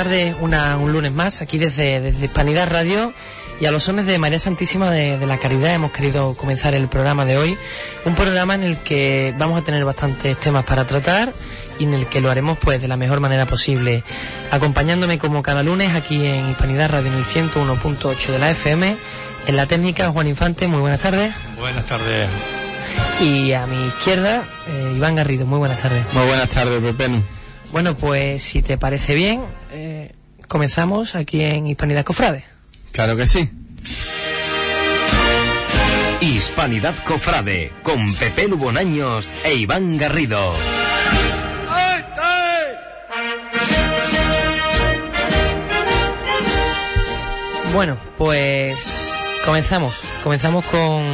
Tardes, una, un lunes más, aquí desde, desde Hispanidad Radio y a los sones de María Santísima de, de, la Caridad hemos querido comenzar el programa de hoy. Un programa en el que vamos a tener bastantes temas para tratar y en el que lo haremos pues de la mejor manera posible. Acompañándome como cada lunes aquí en Hispanidad Radio en el 101.8 de la FM. En la técnica, Juan Infante, muy buenas tardes. Buenas tardes. Y a mi izquierda, eh, Iván Garrido, muy buenas tardes. Muy buenas tardes, Pepe. Bueno, pues si te parece bien, comenzamos aquí en Hispanidad Cofrade. Claro que sí. Hispanidad Cofrade, con Pepe Lubonaños e Iván Garrido. Bueno, pues comenzamos. Comenzamos con,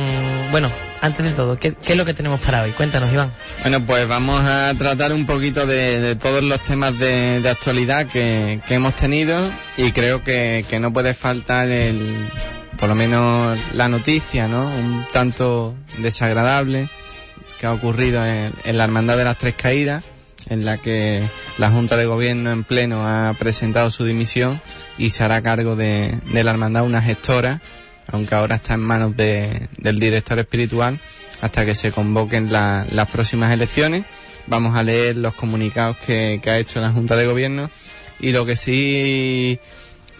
bueno, antes de todo, ¿qué, ¿qué, es lo que tenemos para hoy? Cuéntanos, Iván. Bueno, pues vamos a tratar un poquito de, todos los temas de, actualidad que, que, hemos tenido y creo que, que, no puede faltar el, por lo menos la noticia, ¿no? Un tanto desagradable que ha ocurrido en, en la Hermandad de las Tres Caídas, en la que la Junta de Gobierno en pleno ha presentado su dimisión y se hará cargo de, de la Hermandad una gestora aunque ahora está en manos de, del director espiritual hasta que se convoquen la, las próximas elecciones. Vamos a leer los comunicados que, que, ha hecho la Junta de Gobierno y lo que sí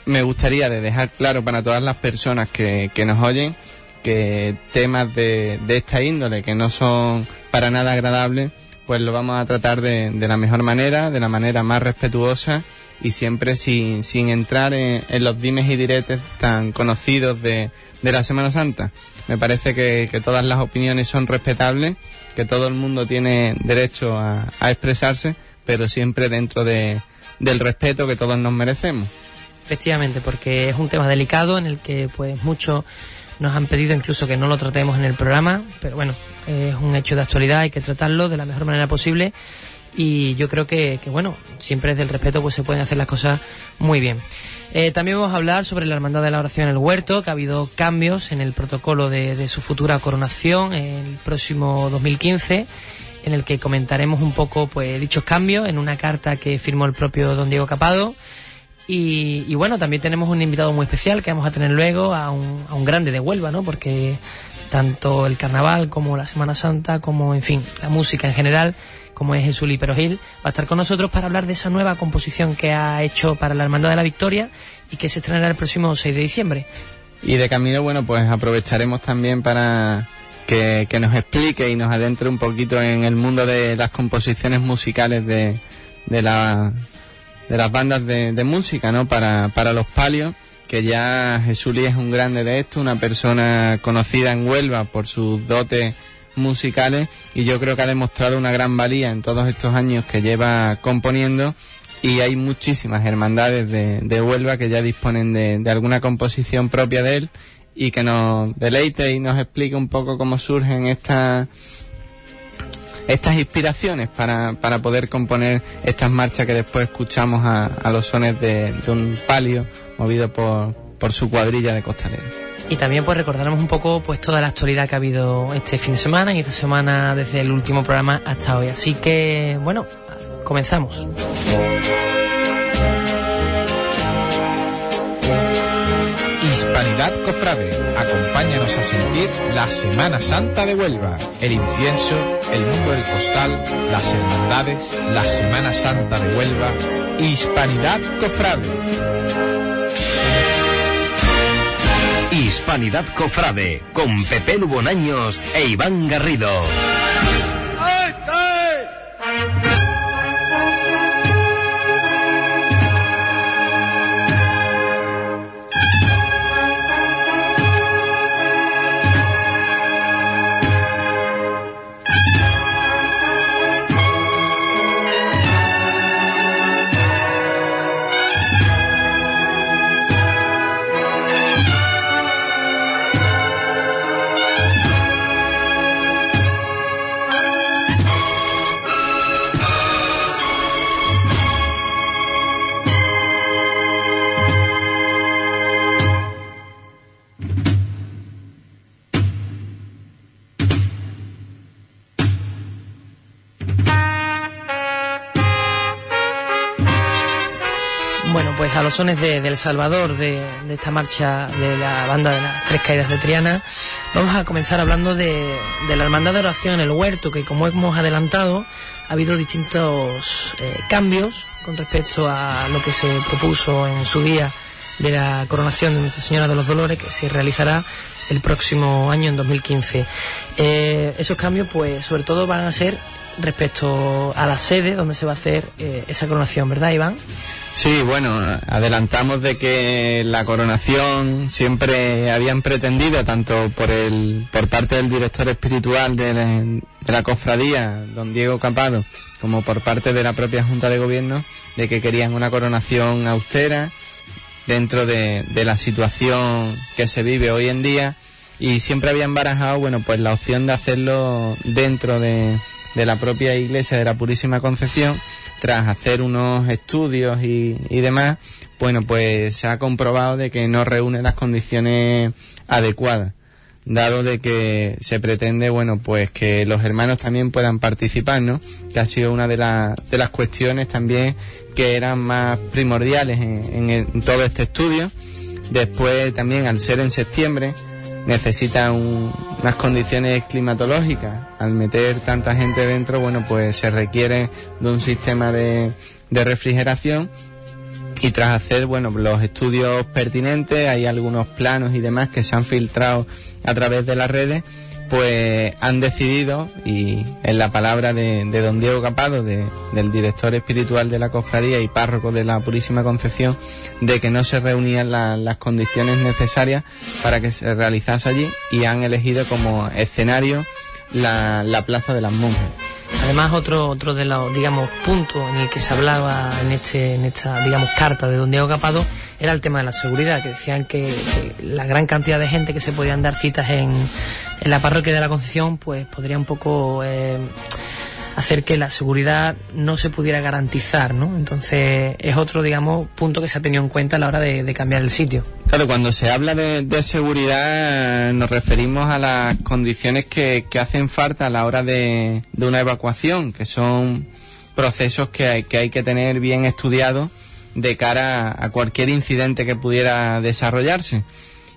me gustaría de dejar claro para todas las personas que, que nos oyen que temas de, de, esta índole que no son para nada agradables pues lo vamos a tratar de, de la mejor manera, de la manera más respetuosa y siempre sin, sin entrar en, los dimes y diretes tan conocidos de, de la Semana Santa. Me parece que, que, todas las opiniones son respetables, que todo el mundo tiene derecho a, a expresarse, pero siempre dentro de, del respeto que todos nos merecemos. Efectivamente, porque es un tema delicado en el que pues muchos nos han pedido incluso que no lo tratemos en el programa, pero bueno, es un hecho de actualidad, hay que tratarlo de la mejor manera posible y yo creo que, que, bueno, siempre desde el respeto pues se pueden hacer las cosas muy bien. Eh, también vamos a hablar sobre la Hermandad de la Oración en el Huerto, que ha habido cambios en el protocolo de, de su futura coronación el próximo 2015 en el que comentaremos un poco pues dichos cambios en una carta que firmó el propio don Diego Capado y, y, bueno, también tenemos un invitado muy especial que vamos a tener luego a un, a un grande de Huelva, ¿no? Porque tanto el carnaval como la Semana Santa, como en fin, la música en general, como es Jesús Pero Gil, va a estar con nosotros para hablar de esa nueva composición que ha hecho para la Hermandad de la Victoria y que se estrenará el próximo 6 de diciembre. Y de camino, bueno, pues aprovecharemos también para que, que nos explique y nos adentre un poquito en el mundo de las composiciones musicales de, de, la, de las bandas de, de música, ¿no? Para, para los palios que ya Jesús es un grande de esto, una persona conocida en Huelva por sus dotes musicales y yo creo que ha demostrado una gran valía en todos estos años que lleva componiendo y hay muchísimas hermandades de, de Huelva que ya disponen de, de, alguna composición propia de él y que nos deleite y nos explique un poco cómo surgen estas estas inspiraciones para, para poder componer estas marchas que después escuchamos a, los sones de, de un palio movido por, por su cuadrilla de costaleros. Y también pues recordaremos un poco pues toda la actualidad que ha habido este fin de semana y esta semana desde el último programa hasta hoy. Así que bueno, comenzamos. Hispanidad Cofrade, acompáñanos a sentir la Semana Santa de Huelva, el incienso, el mundo del costal, las hermandades, la Semana Santa de Huelva, Hispanidad Cofrade. Hispanidad Cofrade, con Pepe Lubonaños e Iván Garrido. Sones de, El Salvador, de, esta marcha de la banda de las Tres Caídas de Triana, vamos a comenzar hablando de, la Hermandad de Oración el Huerto, que como hemos adelantado, ha habido distintos eh, cambios con respecto a lo que se propuso en su día de la coronación de Nuestra Señora de los Dolores, que se realizará el próximo año, en 2015. Eh, esos cambios, pues, sobre todo van a ser respecto a la sede donde se va a hacer eh, esa coronación, ¿verdad, Iván? Sí, bueno, adelantamos de que la coronación siempre habían pretendido, tanto por el por parte del director espiritual de la, cofradía, don Diego Capado, como por parte de la propia Junta de Gobierno, de que querían una coronación austera dentro de, la situación que se vive hoy en día. Y siempre habían barajado, bueno, pues la opción de hacerlo dentro de, de la propia iglesia de la Purísima Concepción tras hacer unos estudios y, demás, bueno, pues se ha comprobado de que no reúne las condiciones adecuadas dado de que se pretende, bueno, pues que los hermanos también puedan participar, ¿no? Que ha sido una de, de las cuestiones también que eran más primordiales en, en, todo este estudio. Después también, al ser en septiembre, necesita unas condiciones climatológicas. Al meter tanta gente dentro, bueno, pues se requiere de un sistema de, de refrigeración y tras hacer, bueno, los estudios pertinentes, hay algunos planos y demás que se han filtrado a través de las redes pues han decidido, y en la palabra de, don Diego Capado, del director espiritual de la cofradía y párroco de la Purísima Concepción, de que no se reunían las condiciones necesarias para que se realizase allí y han elegido como escenario la, la Plaza de las Monjas. Además, otro, otro de los, digamos, puntos en el que se hablaba en, este, en esta, digamos, carta de don Diego Capado era el tema de la seguridad, que decían que, la gran cantidad de gente que se podían dar citas en, en la parroquia de la Concepción, pues podría un poco eh, hacer que la seguridad no se pudiera garantizar, ¿no? Entonces es otro, digamos, punto que se ha tenido en cuenta a la hora de, cambiar el sitio. Claro, cuando se habla de, seguridad nos referimos a las condiciones que, hacen falta a la hora de, una evacuación, que son procesos que hay que, hay que tener bien estudiados de cara a cualquier incidente que pudiera desarrollarse.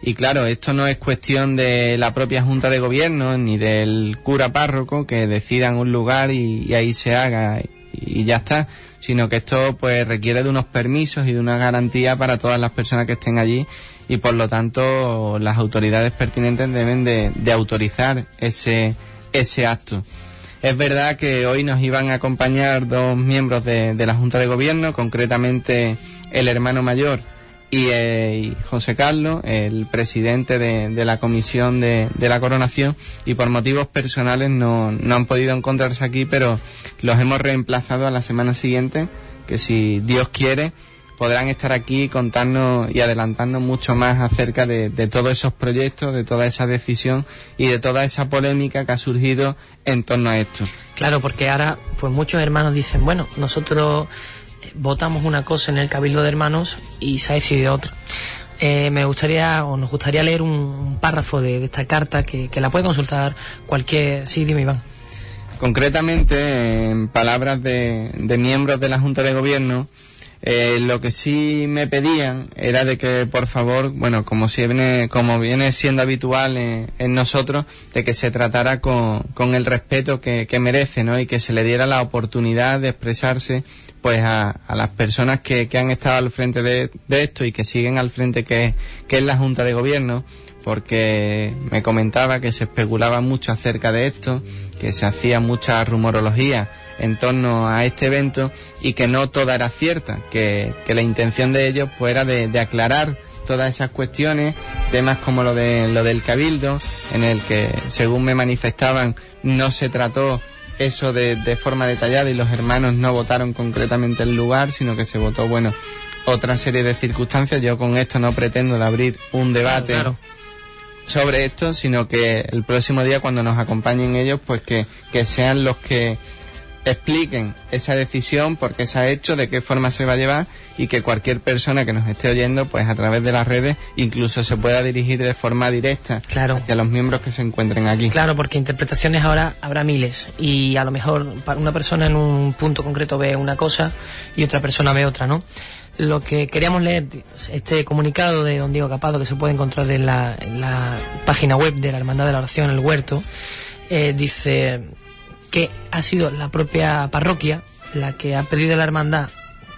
Y claro, esto no es cuestión de la propia Junta de Gobierno ni del cura párroco que decidan un lugar y, ahí se haga y, ya está, sino que esto pues requiere de unos permisos y de una garantía para todas las personas que estén allí y por lo tanto las autoridades pertinentes deben de, autorizar ese, ese acto. Es verdad que hoy nos iban a acompañar dos miembros de, de la Junta de Gobierno, concretamente el hermano mayor eh, y, José Carlos, el presidente de, la comisión de, la coronación, y por motivos personales no, no han podido encontrarse aquí, pero los hemos reemplazado a la semana siguiente, que si Dios quiere, podrán estar aquí y contarnos y adelantarnos mucho más acerca de, de, todos esos proyectos, de toda esa decisión y de toda esa polémica que ha surgido en torno a esto. Claro, porque ahora pues muchos hermanos dicen, bueno, nosotros votamos una cosa en el Cabildo de Hermanos y se ha decidido otra. Eh, me gustaría o nos gustaría leer un, párrafo de, esta carta que, la puede consultar cualquier... Sí, dime Iván. Concretamente, en palabras de, miembros de la Junta de Gobierno, eh, lo que sí me pedían era de que, por favor, bueno, como, si viene, como viene siendo habitual en, nosotros, de que se tratara con, con el respeto que, que merece, ¿no? Y que se le diera la oportunidad de expresarse pues a, a las personas que, que, han estado al frente de, de, esto y que siguen al frente que, que es la Junta de Gobierno, porque me comentaba que se especulaba mucho acerca de esto, que se hacía mucha rumorología en torno a este evento y que no toda era cierta, que, que la intención de ellos pues era de, de aclarar todas esas cuestiones, temas como lo de lo del cabildo, en el que según me manifestaban no se trató eso de, de forma detallada y los hermanos no votaron concretamente el lugar, sino que se votó, bueno, otra serie de circunstancias. Yo con esto no pretendo de abrir un debate sobre esto, sino que el próximo día cuando nos acompañen ellos, pues que, que sean los que expliquen esa decisión, por qué se ha hecho, de qué forma se va a llevar y que cualquier persona que nos esté oyendo, pues a través de las redes, incluso se pueda dirigir de forma directa claro. hacia los miembros que se encuentren aquí. Claro, porque interpretaciones ahora habrá miles y a lo mejor para una persona en un punto concreto ve una cosa y otra persona ve otra, ¿no? lo que queríamos leer, este comunicado de don Diego Capado que se puede encontrar en la, página web de la Hermandad de la Oración, El Huerto, eh, dice que ha sido la propia parroquia la que ha pedido a la hermandad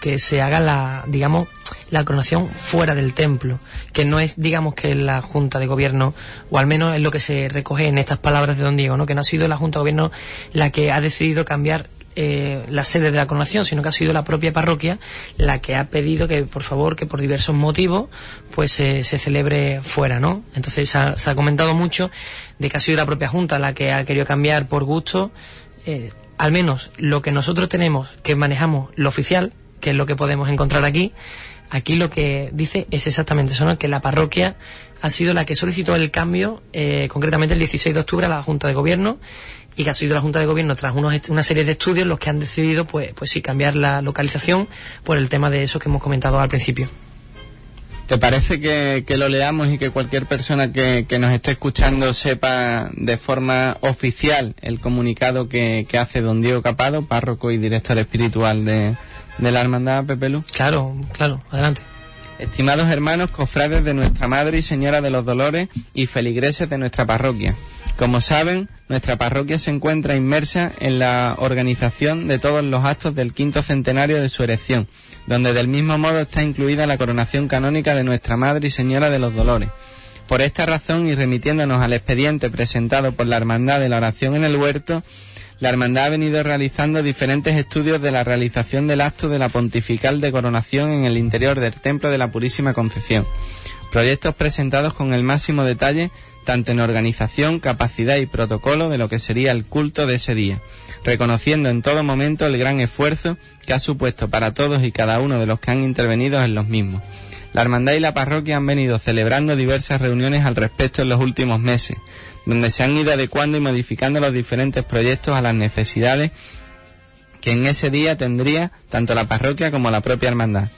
que se haga la, digamos, la coronación fuera del templo, que no es, digamos, que la Junta de Gobierno, o al menos es lo que se recoge en estas palabras de don Diego, ¿no? que no ha sido la Junta de Gobierno la que ha decidido cambiar eh, la sede de la coronación, sino que ha sido la propia parroquia la que ha pedido que, por favor, que por diversos motivos, pues se celebre fuera, ¿no? Entonces se ha, comentado mucho de que ha sido la propia Junta la que ha querido cambiar por gusto, eh, al menos lo que nosotros tenemos, que manejamos lo oficial, que es lo que podemos encontrar aquí. Aquí lo que dice es exactamente eso, ¿no? que la parroquia ha sido la que solicitó el cambio, eh, concretamente el 16 de octubre a la Junta de Gobierno, y que ha sido la Junta de Gobierno tras unos, una serie de estudios los que han decidido, pues, pues sí, cambiar la localización por el tema de eso que hemos comentado al principio. ¿Te parece que, lo leamos y que cualquier persona que, nos esté escuchando sepa de forma oficial el comunicado que, que hace don Diego Capado, párroco y director espiritual de, de la Hermandad Pepelu? Claro, claro, adelante. Estimados hermanos, cofrades de nuestra Madre y Señora de los Dolores y feligreses de nuestra parroquia. Como saben, nuestra parroquia se encuentra inmersa en la organización de todos los actos del quinto centenario de su erección, donde del mismo modo está incluida la coronación canónica de nuestra Madre y Señora de los Dolores. Por esta razón y remitiéndonos al expediente presentado por la Hermandad de la Oración en el Huerto, la Hermandad ha venido realizando diferentes estudios de la realización del acto de la pontifical de coronación en el interior del Templo de la Purísima Concepción. Proyectos presentados con el máximo detalle tanto en organización, capacidad y protocolo de lo que sería el culto de ese día, reconociendo en todo momento el gran esfuerzo que ha supuesto para todos y cada uno de los que han intervenido en los mismos. La Hermandad y la Parroquia han venido celebrando diversas reuniones al respecto en los últimos meses, donde se han ido adecuando y modificando los diferentes proyectos a las necesidades que en ese día tendría tanto la parroquia como la propia hermandad.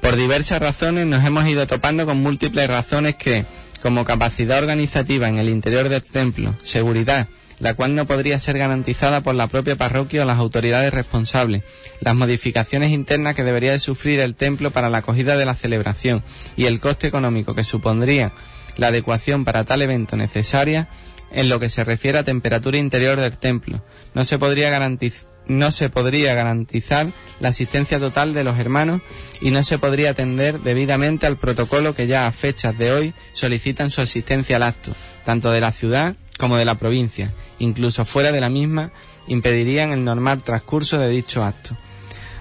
Por diversas razones nos hemos ido topando con múltiples razones que, como capacidad organizativa en el interior del templo, seguridad, la cual no podría ser garantizada por la propia parroquia o las autoridades responsables, las modificaciones internas que debería de sufrir el templo para la acogida de la celebración y el coste económico que supondría la adecuación para tal evento necesaria en lo que se refiere a temperatura interior del templo. No se podría garantizar no se podría garantizar la asistencia total de los hermanos y no se podría atender debidamente al protocolo que ya a fechas de hoy solicitan su asistencia al acto, tanto de la ciudad como de la provincia, incluso fuera de la misma, impedirían el normal transcurso de dicho acto.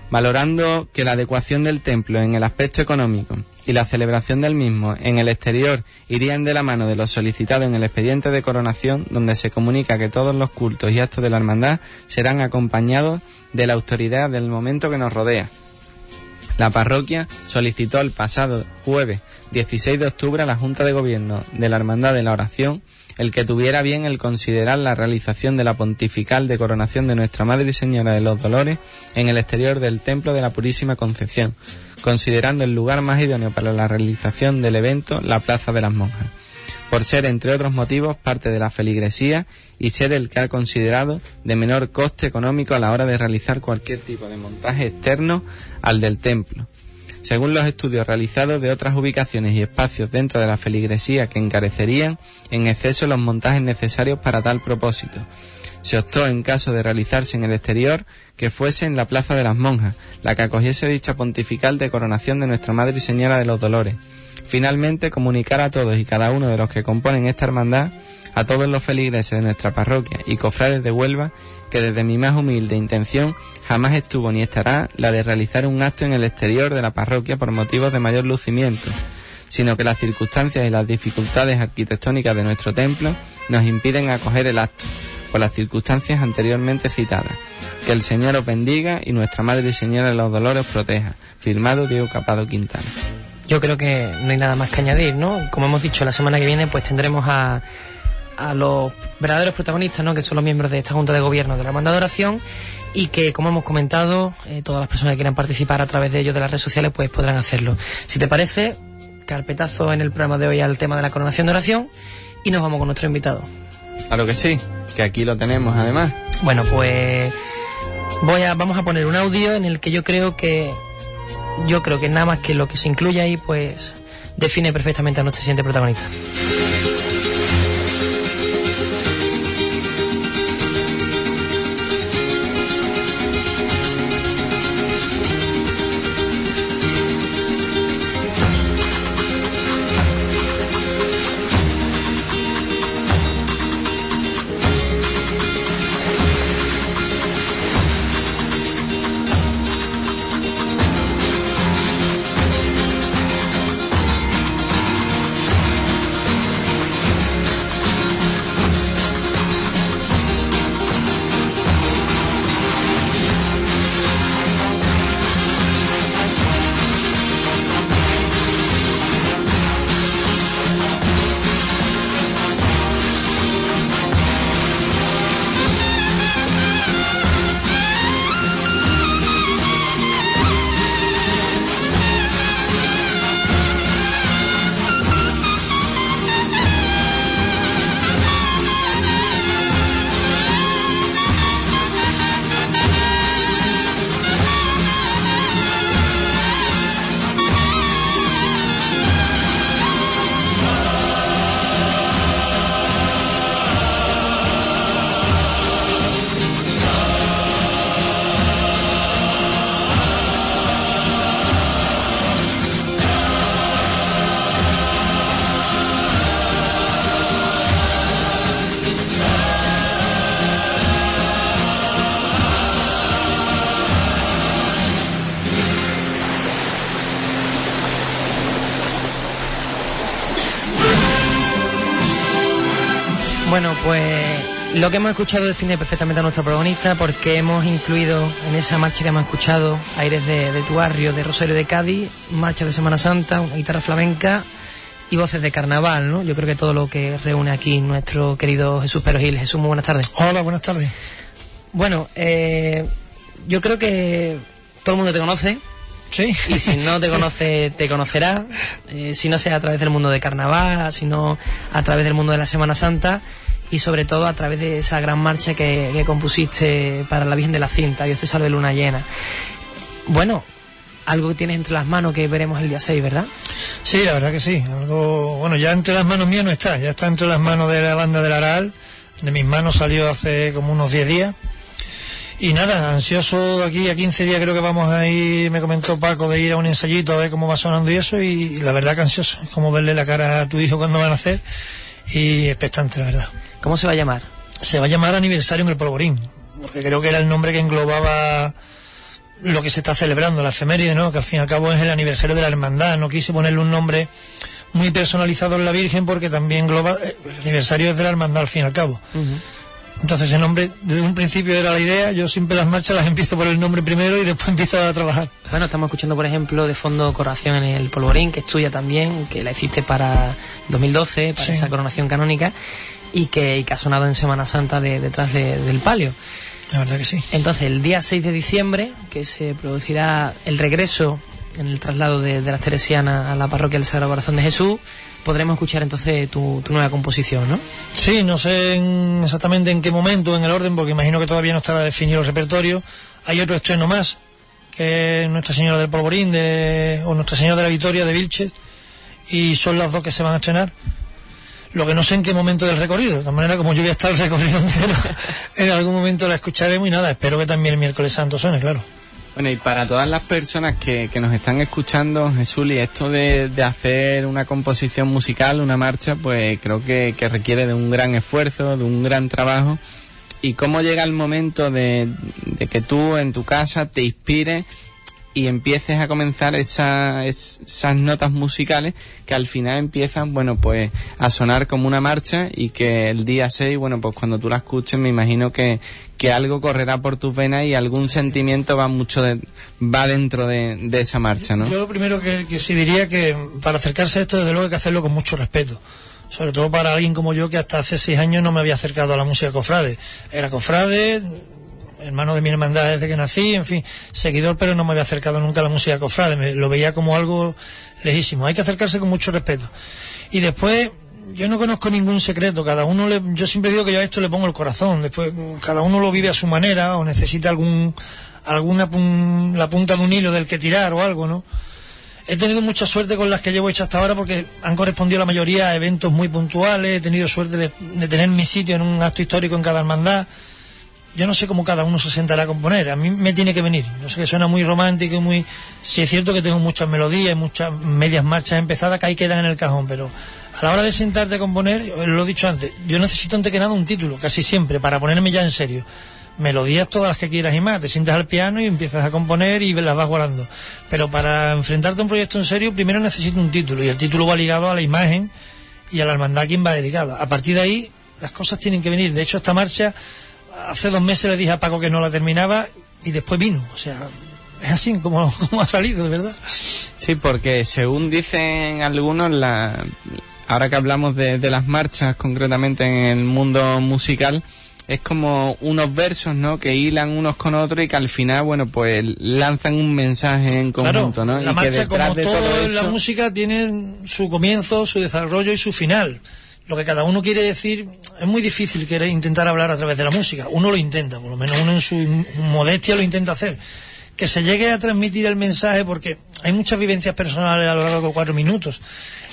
Valorando que la adecuación del templo en el aspecto económico y la celebración del mismo en el exterior irían de la mano de lo solicitado en el expediente de coronación, donde se comunica que todos los cultos y actos de la hermandad serán acompañados de la autoridad del momento que nos rodea. La parroquia solicitó el pasado jueves 16 de octubre a la Junta de Gobierno de la Hermandad de la Oración el que tuviera bien el considerar la realización de la pontifical de coronación de Nuestra Madre y Señora de los Dolores en el exterior del Templo de la Purísima Concepción, considerando el lugar más idóneo para la realización del evento la Plaza de las Monjas, por ser, entre otros motivos, parte de la feligresía y ser el que ha considerado de menor coste económico a la hora de realizar cualquier tipo de montaje externo al del templo. Según los estudios realizados de otras ubicaciones y espacios dentro de la feligresía que encarecerían en exceso los montajes necesarios para tal propósito, se optó en caso de realizarse en el exterior que fuese en la Plaza de las Monjas, la que acogiese dicha pontifical de coronación de Nuestra Madre y Señora de los Dolores. Finalmente, comunicar a todos y cada uno de los que componen esta hermandad, a todos los feligreses de nuestra parroquia y cofrades de Huelva, que desde mi más humilde intención jamás estuvo ni estará la de realizar un acto en el exterior de la parroquia por motivos de mayor lucimiento, sino que las circunstancias y las dificultades arquitectónicas de nuestro templo nos impiden acoger el acto por las circunstancias anteriormente citadas. Que el Señor os bendiga y nuestra Madre y Señora de los Dolores os proteja. Firmado Diego Capado Quintana. Yo creo que no hay nada más que añadir, ¿no? Como hemos dicho, la semana que viene pues tendremos a, a los verdaderos protagonistas, ¿no? Que son los miembros de esta Junta de Gobierno de la Banda de Oración y que, como hemos comentado, eh, todas las personas que quieran participar a través de ellos de las redes sociales pues podrán hacerlo. Si te parece, carpetazo en el programa de hoy al tema de la coronación de oración y nos vamos con nuestro invitado. Claro que sí, que aquí lo tenemos además. Bueno, pues voy a, vamos a poner un audio en el que yo creo que yo creo que nada más que lo que se incluye ahí, pues define perfectamente a nuestro siguiente protagonista. Lo que hemos escuchado define perfectamente a nuestro protagonista porque hemos incluido en esa marcha que hemos escuchado Aires de, de tu barrio, de Rosario de Cádiz, marcha de Semana Santa, una guitarra flamenca y voces de carnaval, ¿no? Yo creo que todo lo que reúne aquí nuestro querido Jesús Perogil. Jesús, muy buenas tardes. Hola, buenas tardes. Bueno, eh, yo creo que todo el mundo te conoce. Sí. Y si no te conoce, te conocerá. Eh, si no sea a través del mundo de carnaval, si no a través del mundo de la Semana Santa y sobre todo a través de esa gran marcha que, compusiste para la Virgen de la Cinta, Dios te salve luna llena. Bueno, algo que tienes entre las manos que veremos el día 6, ¿verdad? Sí, la verdad que sí. Algo, bueno, ya entre las manos mías no está, ya está entre las manos de la banda del Aral. De mis manos salió hace como unos 10 días. Y nada, ansioso aquí a 15 días creo que vamos a ir, me comentó Paco, de ir a un ensayito a ver cómo va sonando y eso. Y, la verdad que ansioso, es como verle la cara a tu hijo cuando van a hacer. Y expectante, la verdad. ¿Cómo se va a llamar? Se va a llamar aniversario en el Polvorín, porque creo que era el nombre que englobaba lo que se está celebrando, la efeméride, ¿no? Que al fin y al cabo es el aniversario de la hermandad. No quise ponerle un nombre muy personalizado en la Virgen porque también engloba, el aniversario es de la hermandad al fin y al cabo. Uh -huh. Entonces el nombre, desde un principio era la idea, yo siempre las marchas las empiezo por el nombre primero y después empiezo a trabajar. Bueno, estamos escuchando por ejemplo de fondo Coronación en el Polvorín, que es tuya también, que la hiciste para 2012, para sí. esa coronación canónica, y que, y que, ha sonado en Semana Santa de, detrás de, del palio. La verdad que sí. Entonces, el día 6 de diciembre, que se producirá el regreso en el traslado de, de las Teresianas a la parroquia del Sagrado Corazón de Jesús, podremos escuchar entonces tu, nueva composición, ¿no? Sí, no sé en, exactamente en qué momento, en el orden, porque imagino que todavía no estará definido el repertorio. Hay otro estreno más, que es Nuestra Señora del Polvorín de, o Nuestra Señora de la Victoria de Vilchez, y son las dos que se van a estrenar. Lo que no sé en qué momento del recorrido, de todas maneras, como yo voy a estar el recorrido entero, en algún momento la escucharemos y nada, espero que también el miércoles santo suene, claro. Bueno, y para todas las personas que, que nos están escuchando, Jesús, y esto de, de, hacer una composición musical, una marcha, pues creo que, que, requiere de un gran esfuerzo, de un gran trabajo. Y cómo llega el momento de, de que tú en tu casa te inspires y empieces a comenzar esa, esas notas musicales que al final empiezan, bueno, pues a sonar como una marcha y que el día 6, bueno, pues cuando tú la escuches me imagino que, que algo correrá por tus venas y algún sentimiento va mucho de, va dentro de, de, esa marcha, ¿no? Yo lo primero que, que sí diría que para acercarse a esto desde luego hay que hacerlo con mucho respeto sobre todo para alguien como yo que hasta hace seis años no me había acercado a la música cofrade. Era cofrade, hermano de mi hermandad desde que nací, en fin, seguidor, pero no me había acercado nunca a la música cofrade, me, lo veía como algo lejísimo. Hay que acercarse con mucho respeto. Y después, yo no conozco ningún secreto, cada uno le, yo siempre digo que yo a esto le pongo el corazón, después cada uno lo vive a su manera o necesita algún alguna la punta de un hilo del que tirar o algo, ¿no? He tenido mucha suerte con las que llevo hechas hasta ahora porque han correspondido la mayoría a eventos muy puntuales, he tenido suerte de, de tener mi sitio en un acto histórico en cada hermandad. Yo no sé cómo cada uno se sentará a componer, a mí me tiene que venir. Yo sé que suena muy romántico y muy... Sí es cierto que tengo muchas melodías, muchas medias marchas empezadas que ahí quedan en el cajón, pero a la hora de sentarte a componer, lo he dicho antes, yo necesito antes que nada un título, casi siempre, para ponerme ya en serio melodías todas las que quieras y más. Te sientas al piano y empiezas a componer y las vas guardando. Pero para enfrentarte a un proyecto en serio, primero necesito un título. Y el título va ligado a la imagen y a la hermandad a quien va dedicada. A partir de ahí, las cosas tienen que venir. De hecho, esta marcha, hace dos meses le dije a Paco que no la terminaba y después vino. O sea, es así como, como ha salido, de verdad. Sí, porque según dicen algunos, la, ahora que hablamos de, de las marchas concretamente en el mundo musical, es como unos versos, ¿no? Que hilan unos con otros y que al final, bueno, pues lanzan un mensaje en conjunto, ¿no? La marcha, como todo, la música, tiene su comienzo, su desarrollo y su final. Lo que cada uno quiere decir es muy difícil querer intentar hablar a través de la música. Uno lo intenta, por lo menos uno en su modestia lo intenta hacer. Que se llegue a transmitir el mensaje porque hay muchas vivencias personales a lo largo de cuatro minutos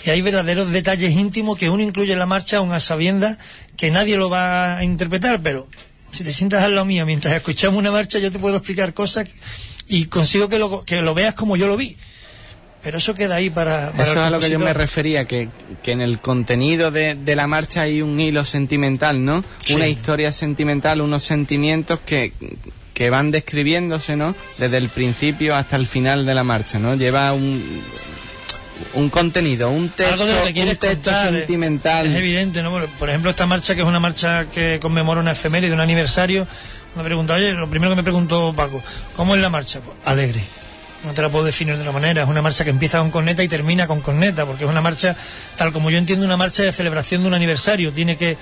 y hay verdaderos detalles íntimos que uno incluye en la marcha a una sabienda que nadie lo va a interpretar, pero si te sientas al lado mío mientras escuchamos una marcha yo te puedo explicar cosas y consigo que lo, que lo veas como yo lo vi. Pero eso queda ahí para... eso es a lo que yo me refería, que, que en el contenido de, de, la marcha hay un hilo sentimental, ¿no? Una historia sentimental, unos sentimientos que, que van describiéndose, ¿no? Desde el principio hasta el final de la marcha, ¿no? Lleva un, un contenido, un texto, un texto sentimental. Es evidente, ¿no? Por ejemplo, esta marcha, que es una marcha que conmemora una efeméride, un aniversario, me pregunta, oye, lo primero que me preguntó Paco, ¿cómo es la marcha? Pues, alegre. No te la puedo definir de otra manera. Es una marcha que empieza con corneta y termina con corneta, porque es una marcha, tal como yo entiendo, una marcha de celebración de un aniversario. Tiene que,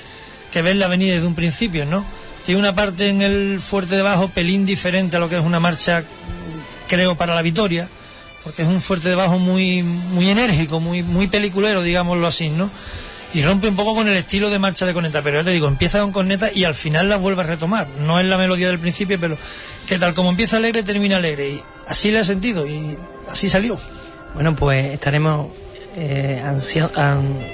que ver la venida desde un principio, ¿no? Tiene una parte en el fuerte de bajo pelín diferente a lo que es una marcha, creo, para la victoria porque es un fuerte de bajo muy, muy enérgico, muy, muy peliculero, digámoslo así, ¿no? Y rompe un poco con el estilo de marcha de corneta, pero ya te digo, empieza con corneta y al final la vuelve a retomar. No es la melodía del principio, pero que tal como empieza alegre, termina alegre. Y así le ha sentido y así salió. Bueno, pues estaremos eh,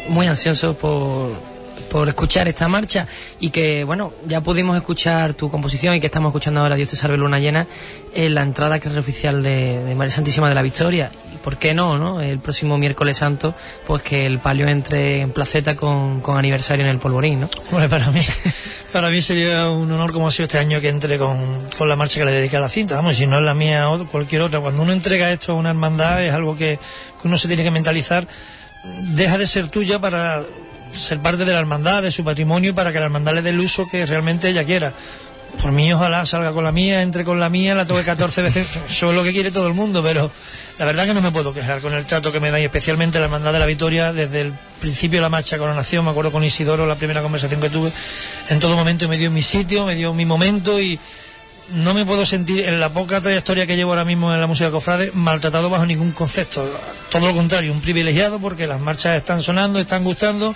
muy ansiosos por por escuchar esta marcha y que, bueno, ya pudimos escuchar tu composición y que estamos escuchando ahora Dios te salve luna llena en la entrada que es oficial de, María Santísima de la Victoria. ¿Y por qué no, no? El próximo miércoles santo, pues que el palio entre en placeta con, aniversario en el polvorín, ¿no? Bueno, para mí, para mí sería un honor como ha sido este año que entre con, la marcha que le dedica a la cinta, vamos, si no es la mía o cualquier otra. Cuando uno entrega esto a una hermandad es algo que uno se tiene que mentalizar deja de ser tuya para ser parte de la hermandad, de su patrimonio, y para que la hermandad le dé el uso que realmente ella quiera. Por mí, ojalá salga con la mía, entre con la mía, la toque 14 veces. Eso es lo que quiere todo el mundo, pero la verdad que no me puedo quejar con el trato que me da, y especialmente la Hermandad de la Victoria, desde el principio de la marcha coronación. Me acuerdo con Isidoro, la primera conversación que tuve. En todo momento me dio mi sitio, me dio mi momento y no me puedo sentir, en la poca trayectoria que llevo ahora mismo en la música cofrade, maltratado bajo ningún concepto. Todo lo contrario, un privilegiado porque las marchas están sonando, están gustando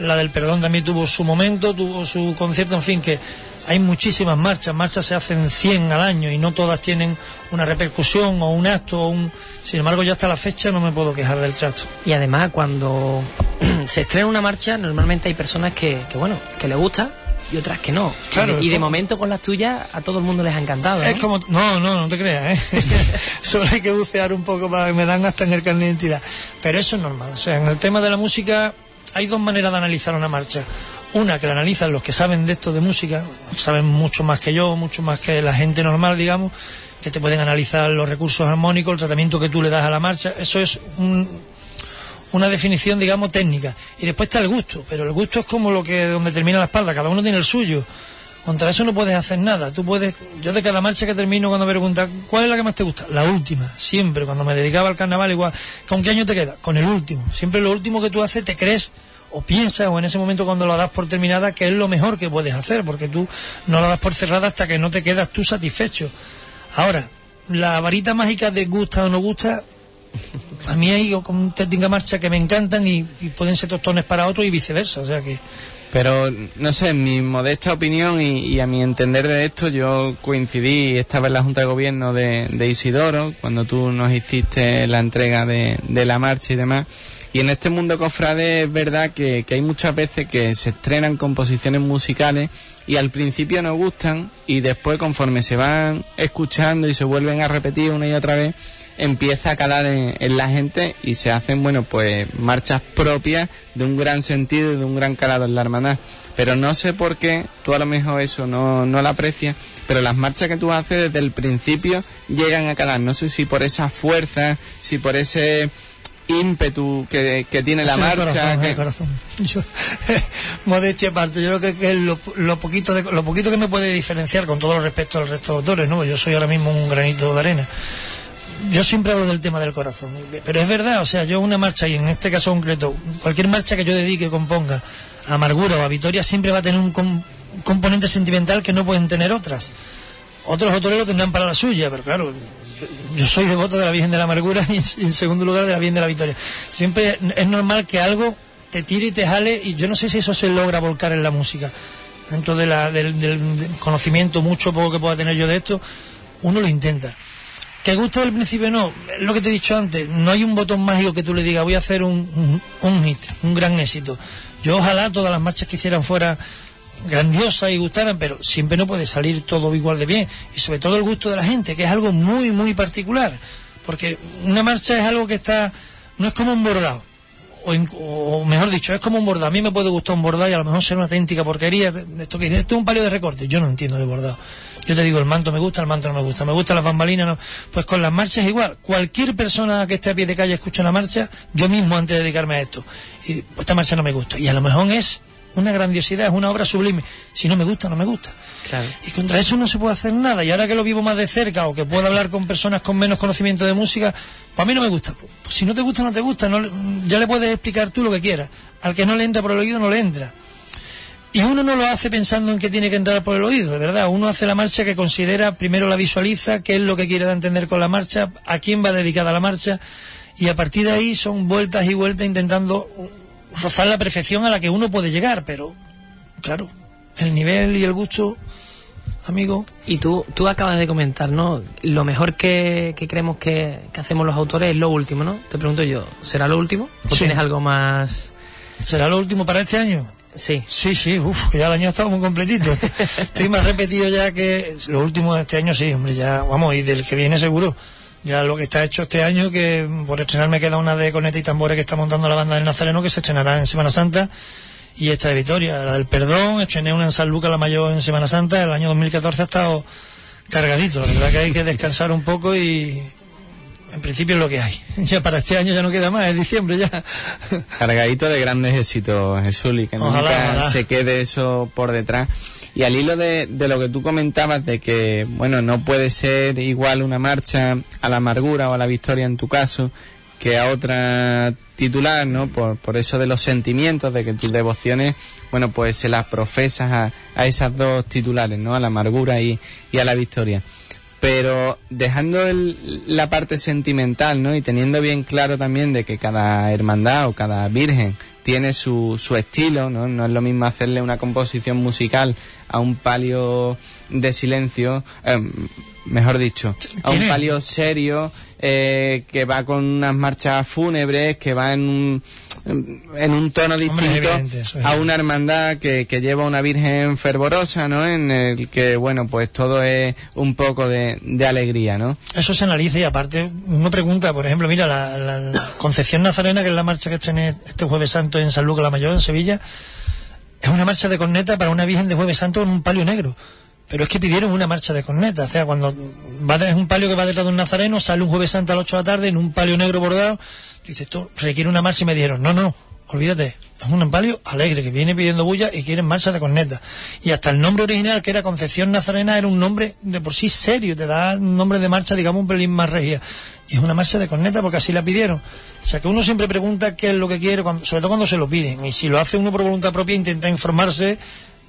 la del perdón también tuvo su momento, tuvo su concierto, en fin, que hay muchísimas marchas, marchas se hacen 100 al año y no todas tienen una repercusión o un acto o un... Sin embargo, ya hasta la fecha no me puedo quejar del trato. Y además, cuando se estrena una marcha, normalmente hay personas que, que bueno, que le gusta y otras que no. Claro, y de, momento con las tuyas a todo el mundo les ha encantado. Es como, no, no, no te creas, ¿eh? solo hay que bucear un poco para que me dan hasta en el carnet de identidad. Pero eso es normal, o sea, en el tema de la música hay dos maneras de analizar una marcha. Una que la analizan los que saben de esto de música, saben mucho más que yo, mucho más que la gente normal, digamos, que te pueden analizar los recursos armónicos, el tratamiento que tú le das a la marcha. Eso es una definición, digamos, técnica. Y después está el gusto, pero el gusto es como lo que donde termina la espalda, cada uno tiene el suyo. Contra eso no puedes hacer nada. Tú puedes, yo de cada marcha que termino cuando me preguntan ¿cuál es la que más te gusta? La última, siempre. Cuando me dedicaba al carnaval igual, ¿con qué año te queda? Con el último. Siempre lo último que tú haces te crees o piensas o en ese momento cuando lo das por terminada que es lo mejor que puedes hacer, porque tú no la das por cerrada hasta que no te quedas tú satisfecho. Ahora, la varita mágica de gusta o no gusta, a mí hay con técnica marcha que me encantan y, pueden ser tostones para otros y viceversa, o sea que Pero, no sé, en mi modesta opinión y, a mi entender de esto, yo coincidí, estaba en la Junta de Gobierno de, Isidoro, cuando tú nos hiciste la entrega de, la marcha y demás. Y en este mundo cofrade es verdad que, que hay muchas veces que se estrenan composiciones musicales y al principio nos gustan y después conforme se van escuchando y se vuelven a repetir una y otra vez, empieza a calar en, la gente y se hacen, bueno, pues marchas propias de un gran sentido y de un gran calado en la hermandad. Pero no sé por qué, tú a lo mejor eso no, no lo aprecias, pero las marchas que tú haces desde el principio llegan a calar. No sé si por esa fuerza, si por ese ímpetu que, tiene la marcha. modestia aparte, yo creo que, es lo, poquito de, lo poquito que me puede diferenciar con todo lo respecto al resto de autores, ¿no? Yo soy ahora mismo un granito de arena yo siempre hablo del tema del corazón, pero es verdad, o sea, yo una marcha, y en este caso concreto, cualquier marcha que yo dedique, componga, a amargura o a victoria, siempre va a tener un, componente sentimental que no pueden tener otras. Otros autores lo tendrán para la suya, pero claro, yo, soy devoto de la Virgen de la Amargura y, en segundo lugar de la Virgen de la Victoria. Siempre es normal que algo te tire y te jale, y yo no sé si eso se logra volcar en la música. Dentro de la, del, del conocimiento mucho poco que pueda tener yo de esto, uno lo intenta. ¿Que gusta del principio? No, lo que te he dicho antes, no hay un botón mágico que tú le digas voy a hacer un, un, hit, un gran éxito. Yo ojalá todas las marchas que hicieran fueran grandiosas y gustaran, pero siempre no puede salir todo igual de bien. Y sobre todo el gusto de la gente, que es algo muy, muy particular. Porque una marcha es algo que está, no es como un bordado o, mejor dicho, es como un bordado. A mí me puede gustar un bordado y a lo mejor ser una auténtica porquería. Esto que dice, esto es un palio de recorte. Yo no entiendo de bordado. Yo te digo, el manto me gusta, el manto no me gusta. Me gustan las bambalinas. Pues con las marchas igual. Cualquier persona que esté a pie de calle escucha una marcha, yo mismo antes de dedicarme a esto. Y esta marcha no me gusta. Y a lo mejor es una grandiosidad, es una obra sublime. Si no me gusta, no me gusta. Y contra eso no se puede hacer nada. Y ahora que lo vivo más de cerca o que puedo hablar con personas con menos conocimiento de música, pues a mí no me gusta. Pues si no te gusta, no te gusta. ya le puedes explicar tú lo que quieras. Al que no le entra por el oído, no le entra. Y uno no lo hace pensando en que tiene que entrar por el oído, de verdad. Uno hace la marcha que considera, primero la visualiza, qué es lo que quiere entender con la marcha, a quién va dedicada la marcha, y a partir de ahí son vueltas y vueltas intentando rozar la perfección a la que uno puede llegar, pero claro, el nivel y el gusto amigo. Y tú, tú acabas de comentar, ¿no? Lo mejor que, creemos que, hacemos los autores es lo último, ¿no? Te pregunto yo, ¿será lo último? ¿O tienes algo más...? ¿Será lo último para este año? Sí. Sí, sí, uff, ya el año ha estado muy completito. Estoy más repetido ya que lo último de este año, sí, hombre, ya, vamos, y del que viene seguro. Ya lo que está hecho este año, que por estrenar me queda una de Coneta y Tambores que está montando la banda del Nazareno, que se estrenará en Semana Santa y esta de Vitoria, la del Perdón, estrené una en San Lucas la Mayor en Semana Santa, el año 2014 ha estado cargadito, la verdad que hay que descansar un poco y en principio es lo que hay. Ya para este año ya no queda más, es diciembre ya. Cargadito de grandes éxitos, Jesús, y que nunca se quede eso por detrás. Y al hilo de, de, lo que tú comentabas de que, bueno, no puede ser igual una marcha a la amargura o a la victoria en tu caso, que a otra titular, ¿no? Por, por eso de los sentimientos, de que tus devociones, bueno, pues se las profesas a, a esas dos titulares, ¿no? A la amargura y, y a la victoria. Pero dejando el, la parte sentimental, ¿no? Y teniendo bien claro también de que cada hermandad o cada virgen tiene su, su estilo, ¿no? No es lo mismo hacerle una composición musical a un palio de silencio, eh, mejor dicho, a un palio serio eh, que va con unas marchas fúnebres, que va en un, en un tono distinto a una hermandad que, que lleva una virgen fervorosa, ¿no? En el que, bueno, pues todo es un poco de, de alegría, ¿no? Eso se analiza y aparte uno pregunta, por ejemplo, mira, la, la, Concepción Nazarena, que es la marcha que estrené este Jueves Santo en San Lucas la Mayor, en Sevilla, es una marcha de corneta para una virgen de Jueves Santo en un palio negro pero es que pidieron una marcha de corneta. O sea, cuando va es un palio que va detrás de un nazareno, sale un jueves santo a las 8 de la tarde en un palio negro bordado. Dice, esto requiere una marcha y me dijeron, no, no, olvídate, es un palio alegre que viene pidiendo bulla y quieren marcha de corneta. Y hasta el nombre original, que era Concepción Nazarena, era un nombre de por sí serio, te da un nombre de marcha, digamos, un pelín más regia. Y es una marcha de corneta porque así la pidieron. O sea que uno siempre pregunta qué es lo que quiere, sobre todo cuando se lo piden. Y si lo hace uno por voluntad propia, intenta informarse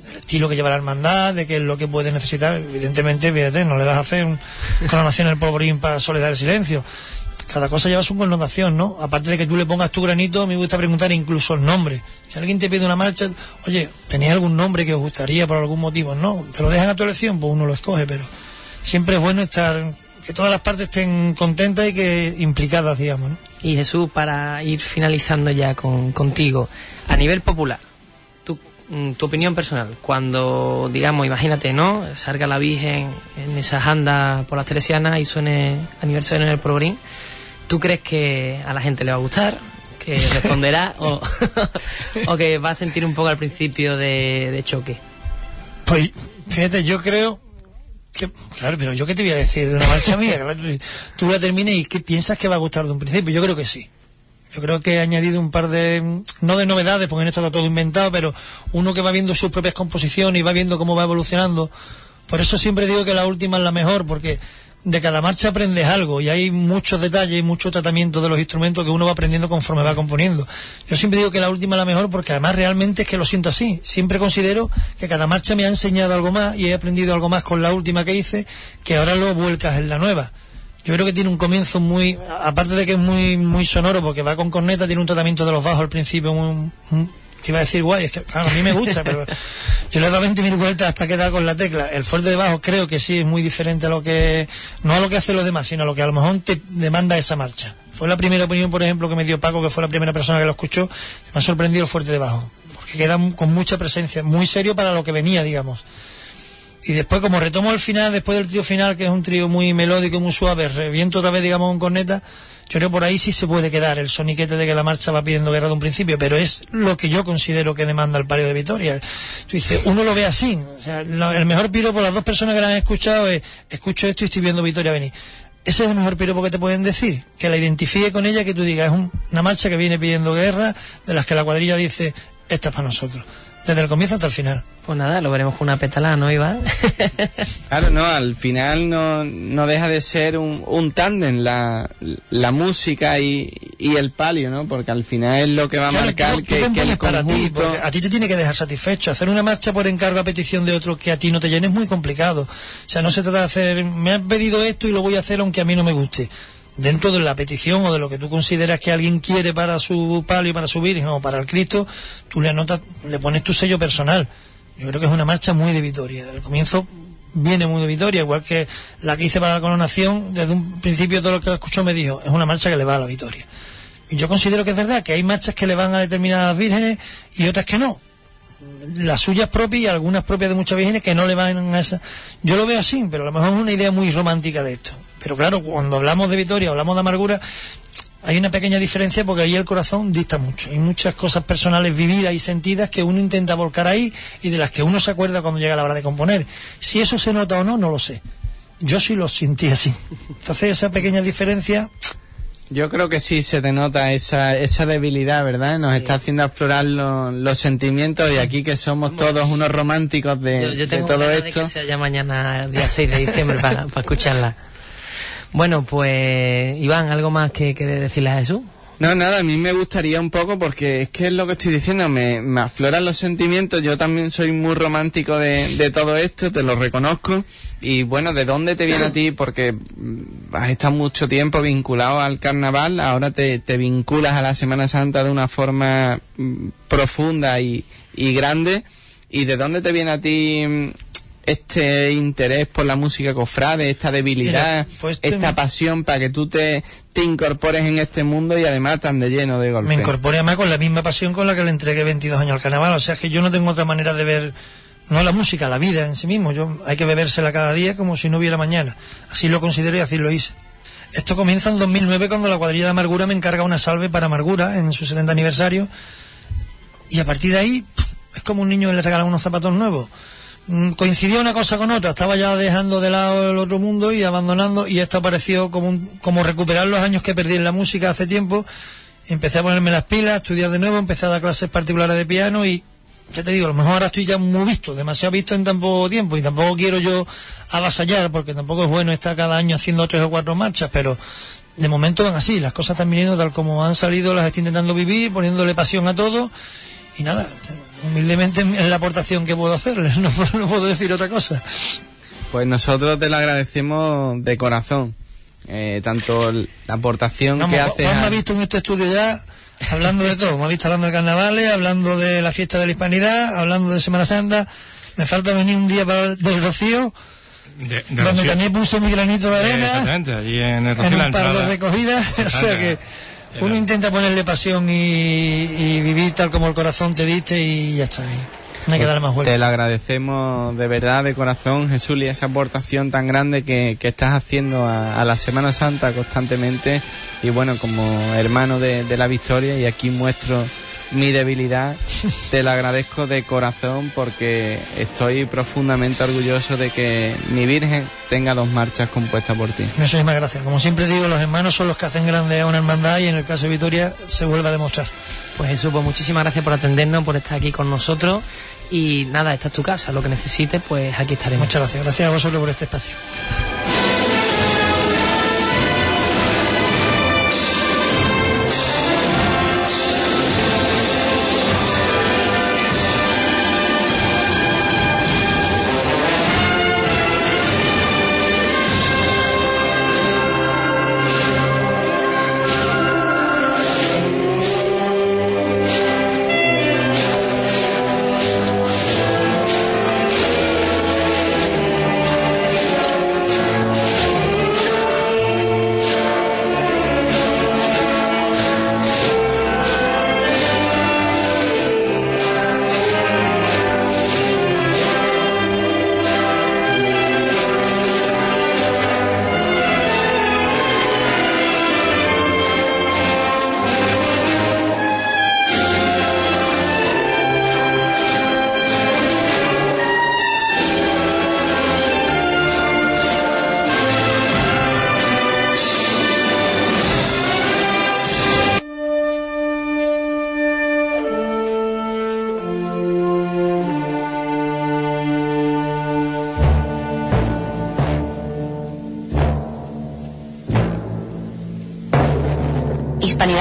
el estilo que lleva la hermandad, de qué es lo que puede necesitar. Evidentemente, no le vas a hacer un, coronación el polvorín para soledad del silencio. cada cosa lleva su connotación, ¿no? Aparte de que tú le pongas tu granito, me gusta preguntar incluso el nombre. Si alguien te pide una marcha, oye, ¿tenéis algún nombre que os gustaría por algún motivo? No, te lo dejan a tu elección, pues uno lo escoge, pero siempre es bueno estar, que todas las partes estén contentas y que implicadas, digamos, ¿no? Y Jesús, para ir finalizando ya con, contigo, a nivel popular, tu, mm, tu opinión personal, cuando, digamos, imagínate, ¿no? Salga la Virgen en esas andas por las Teresianas y suene aniversario en el Progrín, ¿tú crees que a la gente le va a gustar? ¿Que responderá? o, ¿O que va a sentir un poco al principio de, de choque? Pues fíjate, yo creo que, claro, pero yo qué te voy a decir de una marcha mía, tú la termines y ¿qué piensas que va a gustar de un principio? Yo creo que sí. Yo creo que he añadido un par de, no de novedades, porque en esto está todo inventado, pero uno que va viendo sus propias composiciones y va viendo cómo va evolucionando. Por eso siempre digo que la última es la mejor, porque de cada marcha aprendes algo y hay muchos detalles y mucho tratamiento de los instrumentos que uno va aprendiendo conforme va componiendo. Yo siempre digo que la última es la mejor porque además realmente es que lo siento así. Siempre considero que cada marcha me ha enseñado algo más y he aprendido algo más con la última que hice que ahora lo vuelcas en la nueva. Yo creo que tiene un comienzo muy, aparte de que es muy, muy sonoro porque va con corneta, tiene un tratamiento de los bajos al principio muy, muy- te iba a decir guay, es que claro, a mí me gusta, pero yo le he dado 20.000 vueltas hasta que da con la tecla. El fuerte de bajo creo que sí es muy diferente a lo que, no a lo que hacen los demás, sino a lo que a lo mejor te demanda esa marcha. Fue la primera opinión, por ejemplo, que me dio Paco, que fue la primera persona que lo escuchó, me ha sorprendido el fuerte de bajo, porque queda con mucha presencia, muy serio para lo que venía, digamos. Y después, como retomo el final, después del trío final, que es un trío muy melódico, muy suave, reviento otra vez, digamos, con corneta, yo creo por ahí sí se puede quedar el soniquete de que la marcha va pidiendo guerra de un principio, pero es lo que yo considero que demanda el palio de Vitoria. Tú dices, uno lo ve así. O sea, el mejor piropo, las dos personas que la han escuchado es, escucho esto y estoy viendo Vitoria venir. Ese es el mejor piropo que te pueden decir, que la identifique con ella, que tú digas, es un- una marcha que viene pidiendo guerra, de las que la cuadrilla dice, esta es para nosotros. Desde el comienzo hasta el final. Pues nada, lo veremos con una petalá, ¿no, Iván? Claro, no, al final no, no deja de ser un, un tándem la, la música y, y el palio, ¿no? Porque al final es lo que va a Claro, marcar tú- tú que, que el para ti, conjunto... porque a ti te tiene que dejar satisfecho. Hacer una marcha por encargo a petición de otro que a ti no te llene es muy complicado. O sea, no se trata de hacer, me has pedido esto y lo voy a hacer aunque a mí no me guste. Dentro de la petición o de lo que tú consideras que alguien quiere para su palio, para su Virgen o para el Cristo, tú le anotas, le pones tu sello personal. Yo creo que es una marcha muy de Vitoria. Al comienzo viene muy de Vitoria, igual que la que hice para la coronación, desde un principio todo lo que escuchó me dijo, es una marcha que le va a la Vitoria. Y yo considero que es verdad que hay marchas que le van a determinadas vírgenes y otras que no. Las suyas propias y algunas propias de muchas vírgenes que no le van a esa. Yo lo veo así, pero a lo mejor es una idea muy romántica de esto. Pero claro, cuando hablamos de Vitoria, hablamos de amargura, hay una pequeña diferencia porque ahí el corazón dista mucho. Hay muchas cosas personales vividas y sentidas que uno intenta volcar ahí y de las que uno se acuerda cuando llega la hora de componer. Si eso se nota o no, no lo sé. Yo sí lo sentí así. Entonces esa pequeña diferencia Yo creo que sí se te nota esa, esa debilidad, ¿verdad? Nos está haciendo explorar lo- los sentimientos y aquí que somos todos unos románticos de, Yo, yo de tengo todo ganas esto. de que sea ya mañana, día 6 de diciembre, para, para escucharla. Bueno, pues, Iván, ¿algo más que, decirle a Jesús? No, nada, a mí me gustaría un poco porque es que es lo que estoy diciendo, me, afloran los sentimientos, yo también soy muy romántico de, de todo esto, te lo reconozco. Y bueno, ¿de dónde te viene a ti? Porque mm, has estado mucho tiempo vinculado al carnaval, ahora te, te vinculas a la Semana Santa de una forma mm, profunda y, y grande. ¿Y de dónde te viene a ti mm, este interés por la música cofrade, esta debilidad, Mira, pues te- esta pasión para que tú te, te incorpores en este mundo y además tan de lleno de golpe? Me incorporé además con la misma pasión con la que le entregué 22 años al carnaval. O sea, es que yo no tengo otra manera de ver, no la música, la vida en sí mismo. Yo hay que bebérsela cada día como si no hubiera mañana. Así lo considero y así lo hice. Esto comienza en 2009 cuando la cuadrilla de Amargura me encarga una salve para Amargura en su 70 aniversario. Y a partir de ahí, es como un niño que le regalan unos zapatos nuevos. Mm, Coincidió una cosa con otra, estaba ya dejando de lado el otro mundo y abandonando y esto apareció como, un- como recuperar los años que perdí en la música hace tiempo. Empecé a ponerme las pilas, a estudiar de nuevo, empecé a dar clases particulares de piano y ya te digo, a lo mejor ahora estoy ya muy visto, demasiado visto en tan poco tiempo y tampoco quiero yo avasallar porque tampoco es bueno estar cada año haciendo tres o cuatro marchas, pero de momento van así, las cosas están viniendo tal como han salido, las estoy intentando vivir, poniéndole pasión a todo y nada, humildemente es la aportación que puedo hacerles, no, no puedo decir otra cosa. Pues nosotros te lo agradecemos de corazón. eh, tanto la aportación Vamos, que hace... Juan me ha visto en este estudio ya hablando de todo. Me ha visto hablando de carnavales, hablando de la fiesta de la hispanidad, hablando de Semana Santa. Me falta venir un día para el del Rocío, De, de donde Rocío. también puse mi granito de arena. exactamente, allí en el Rocío, en la un par de recogidas, o sea Exactamente. que uno intenta ponerle pasión y, y vivir tal como el corazón te diste y ya está. y no hay que darle más Te vueltas. lo agradecemos de verdad, de corazón, Jesús, y esa aportación tan grande que, que estás haciendo a, a la Semana Santa constantemente. Y bueno, como hermano de, de la victoria, y aquí muestro mi debilidad, te lo agradezco de corazón porque estoy profundamente orgulloso de que mi Virgen tenga dos marchas compuestas por ti. Muchísimas gracias. Como siempre digo, los hermanos son los que hacen grande a una hermandad y en el caso de Vitoria se vuelve a demostrar. Pues Jesús, pues muchísimas gracias por atendernos, por estar aquí con nosotros. Y nada, esta es tu casa, lo que necesites, pues aquí estaremos. Muchas gracias. Gracias a vosotros por este espacio.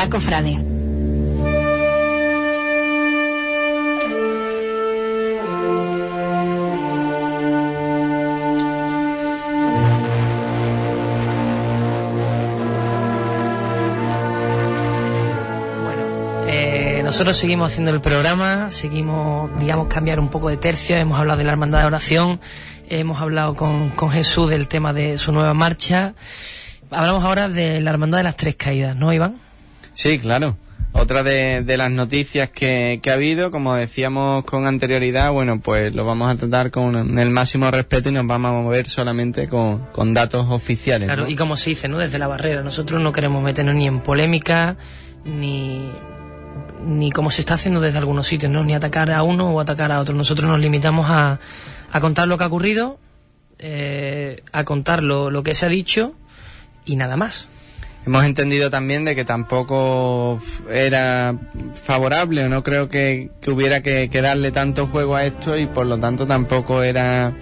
Cofrade. Bueno, eh, nosotros seguimos haciendo el programa, seguimos, digamos, cambiar un poco de tercio, hemos hablado de la hermandad de oración, hemos hablado con, con Jesús del tema de su nueva marcha. Hablamos ahora de la hermandad de las tres caídas, ¿no, Iván? Sí, claro. Otra de, de las noticias que, que ha habido, como decíamos con anterioridad, bueno, pues lo vamos a tratar con el máximo respeto y nos vamos a mover solamente con, con datos oficiales. Claro, ¿no? y como se dice, ¿no? Desde la barrera. Nosotros no queremos meternos ni en polémica, ni, ni como se está haciendo desde algunos sitios, ¿no? Ni atacar a uno o atacar a otro. Nosotros nos limitamos a, a contar lo que ha ocurrido, eh, a contar lo, lo que se ha dicho y nada más. Hemos entendido también de que tampoco era favorable o no creo que, que hubiera que, darle tanto juego a esto y por lo tanto tampoco era